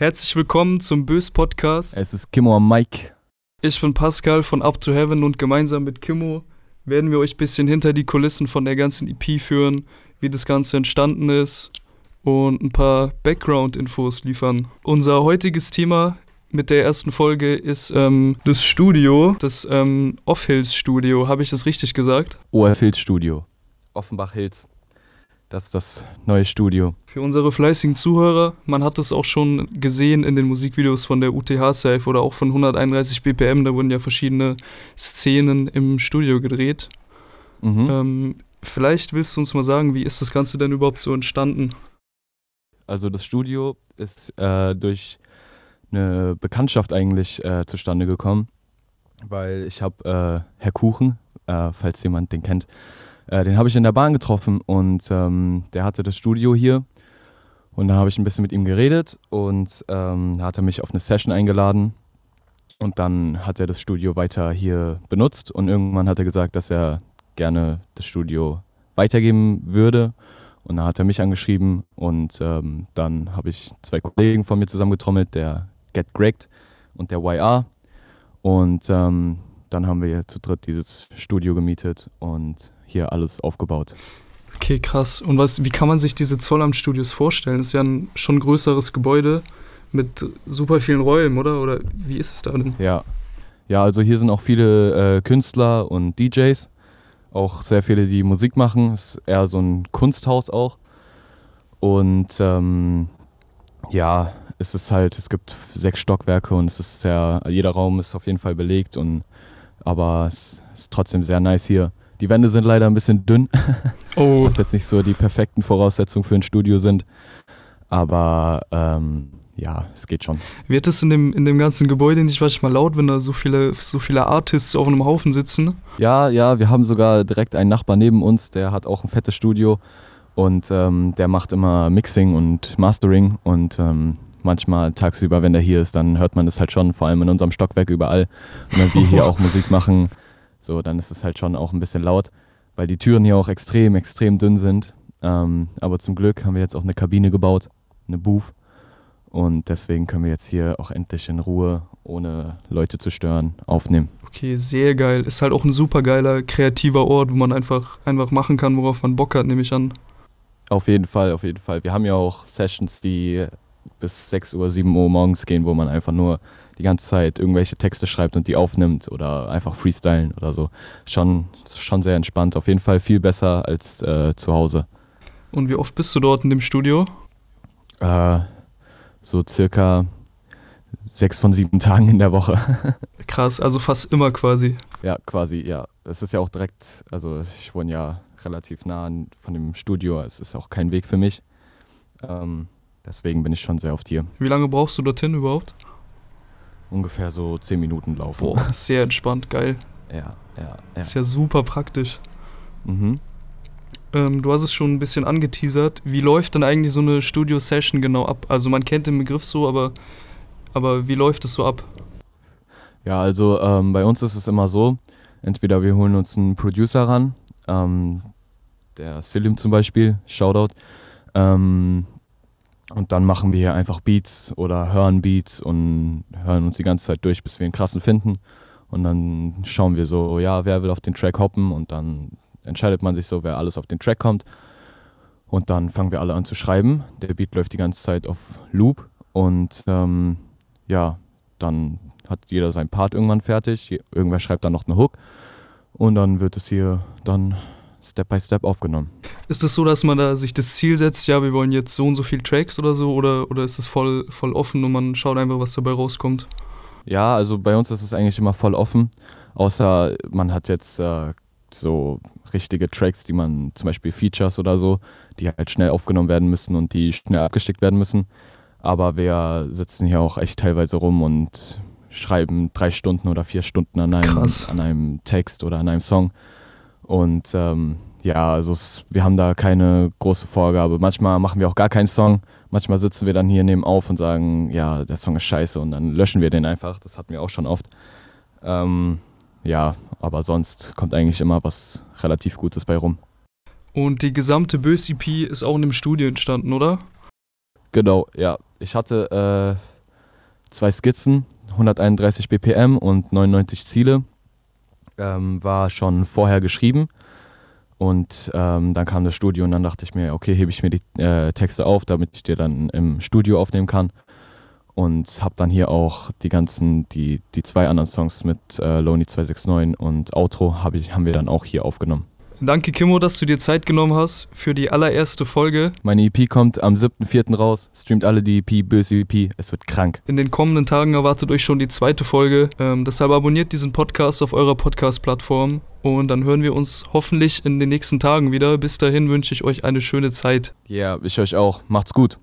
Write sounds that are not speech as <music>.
Herzlich willkommen zum Bös Podcast. Es ist Kimmo am Mike. Ich bin Pascal von Up to Heaven und gemeinsam mit Kimmo werden wir euch ein bisschen hinter die Kulissen von der ganzen EP führen, wie das Ganze entstanden ist und ein paar Background-Infos liefern. Unser heutiges Thema mit der ersten Folge ist ähm, das Studio, das ähm, Off-Hills Studio. Habe ich das richtig gesagt? OF Hills Studio. Offenbach Hills. Das ist das neue Studio. Für unsere fleißigen Zuhörer, man hat es auch schon gesehen in den Musikvideos von der UTH Safe oder auch von 131 BPM, da wurden ja verschiedene Szenen im Studio gedreht. Mhm. Ähm, vielleicht willst du uns mal sagen, wie ist das Ganze denn überhaupt so entstanden? Also das Studio ist äh, durch eine Bekanntschaft eigentlich äh, zustande gekommen, weil ich habe äh, Herr Kuchen, äh, falls jemand den kennt, äh, den habe ich in der Bahn getroffen und ähm, der hatte das Studio hier. Und da habe ich ein bisschen mit ihm geredet und ähm, da hat er mich auf eine Session eingeladen. Und dann hat er das Studio weiter hier benutzt und irgendwann hat er gesagt, dass er gerne das Studio weitergeben würde. Und da hat er mich angeschrieben und ähm, dann habe ich zwei Kollegen von mir zusammengetrommelt, der Get Gregged und der YR. Und ähm, dann haben wir zu dritt dieses Studio gemietet und hier alles aufgebaut. Okay, krass. Und was, wie kann man sich diese Zollamt-Studios vorstellen? Das ist ja ein schon größeres Gebäude mit super vielen Räumen, oder? Oder wie ist es da denn? Ja, ja also hier sind auch viele äh, Künstler und DJs, auch sehr viele, die Musik machen. Es ist eher so ein Kunsthaus auch. Und ähm, ja, es ist halt, es gibt sechs Stockwerke und es ist sehr, jeder Raum ist auf jeden Fall belegt und aber es ist trotzdem sehr nice hier. Die Wände sind leider ein bisschen dünn, <laughs> Oh, was jetzt nicht so die perfekten Voraussetzungen für ein Studio sind. Aber ähm, ja, es geht schon. wird es in dem, in dem ganzen Gebäude nicht manchmal laut, wenn da so viele, so viele Artists auf einem Haufen sitzen? Ja, ja, wir haben sogar direkt einen Nachbar neben uns, der hat auch ein fettes Studio und ähm, der macht immer Mixing und Mastering und ähm, manchmal tagsüber, wenn der hier ist, dann hört man das halt schon, vor allem in unserem Stockwerk überall. Und wenn wir hier <laughs> auch Musik machen, so, dann ist es halt schon auch ein bisschen laut, weil die Türen hier auch extrem, extrem dünn sind. Ähm, aber zum Glück haben wir jetzt auch eine Kabine gebaut, eine Booth. Und deswegen können wir jetzt hier auch endlich in Ruhe, ohne Leute zu stören, aufnehmen. Okay, sehr geil. Ist halt auch ein super geiler, kreativer Ort, wo man einfach, einfach machen kann, worauf man Bock hat, nehme ich an. Auf jeden Fall, auf jeden Fall. Wir haben ja auch Sessions, die bis 6 Uhr, 7 Uhr morgens gehen, wo man einfach nur die ganze Zeit irgendwelche Texte schreibt und die aufnimmt oder einfach freestylen oder so. Schon, schon sehr entspannt. Auf jeden Fall viel besser als äh, zu Hause. Und wie oft bist du dort in dem Studio? Äh, so circa sechs von sieben <laughs> Tagen in der Woche. <laughs> Krass, also fast immer quasi. ja, quasi, ja. Es ist ja auch direkt, also ich wohne ja relativ nah an, von dem Studio. Es ist auch kein Weg für mich. Ähm, deswegen bin ich schon sehr oft hier. Wie lange brauchst du dorthin überhaupt? Ungefähr so zehn Minuten laufen. Boah, <laughs> sehr entspannt, geil. Ja, ja, ja. Ist ja super praktisch. Mhm. Ähm, du hast es schon ein bisschen angeteasert. Wie läuft denn eigentlich so eine Studio-Session genau ab? Also man kennt den Begriff so, aber, aber wie läuft es so ab? Ja, also ähm, bei uns ist es immer so, entweder wir holen uns einen Producer ran, ähm, der Selim zum Beispiel, Shoutout, ähm, und dann machen wir hier einfach Beats oder hören Beats und hören uns die ganze Zeit durch, bis wir einen krassen finden. Und dann schauen wir so, ja, wer will auf den Track hoppen und dann entscheidet man sich so, wer alles auf den Track kommt. Und dann fangen wir alle an zu schreiben. Der Beat läuft die ganze Zeit auf Loop und ähm, ja, dann hat jeder seinen Part irgendwann fertig. Irgendwer schreibt dann noch eine Hook und dann wird es hier dann Step by Step aufgenommen. Ist es so, dass man da sich das Ziel setzt, ja, wir wollen jetzt so und so viel Tracks oder so, oder, oder ist es voll, voll offen und man schaut einfach, was dabei rauskommt? Ja, also bei uns ist es eigentlich immer voll offen, außer man hat jetzt äh, so richtige Tracks, die man zum Beispiel Features oder so, die halt schnell aufgenommen werden müssen und die schnell abgeschickt werden müssen. Aber wir sitzen hier auch echt teilweise rum und schreiben drei Stunden oder vier Stunden an einem, Krass. an einem Text oder an einem Song. Und ähm, ja, also es, wir haben da keine große Vorgabe. Manchmal machen wir auch gar keinen Song. Manchmal sitzen wir dann hier neben auf und sagen, ja, der Song ist scheiße und dann löschen wir den einfach. Das hatten wir auch schon oft. Ähm, ja, aber sonst kommt eigentlich immer was relativ Gutes bei rum. Und die gesamte Bös EP ist auch in dem Studio entstanden, oder? Genau, ja. Ich hatte äh, zwei Skizzen, 131 BPM und 99 Ziele. Ähm, war schon vorher geschrieben. Und ähm, dann kam das Studio und dann dachte ich mir, okay, hebe ich mir die äh, Texte auf, damit ich die dann im Studio aufnehmen kann. Und habe dann hier auch die ganzen, die, die zwei anderen Songs mit äh, Lonely 269 und Outro hab ich, haben wir dann auch hier aufgenommen. Danke, Kimmo, dass du dir Zeit genommen hast für die allererste Folge. Meine EP kommt am 7.4. raus. Streamt alle die EP, böse EP. Es wird krank. In den kommenden Tagen erwartet euch schon die zweite Folge. Ähm, deshalb abonniert diesen Podcast auf eurer Podcast-Plattform. Und dann hören wir uns hoffentlich in den nächsten Tagen wieder. Bis dahin wünsche ich euch eine schöne Zeit. Ja, yeah, ich euch auch. Macht's gut.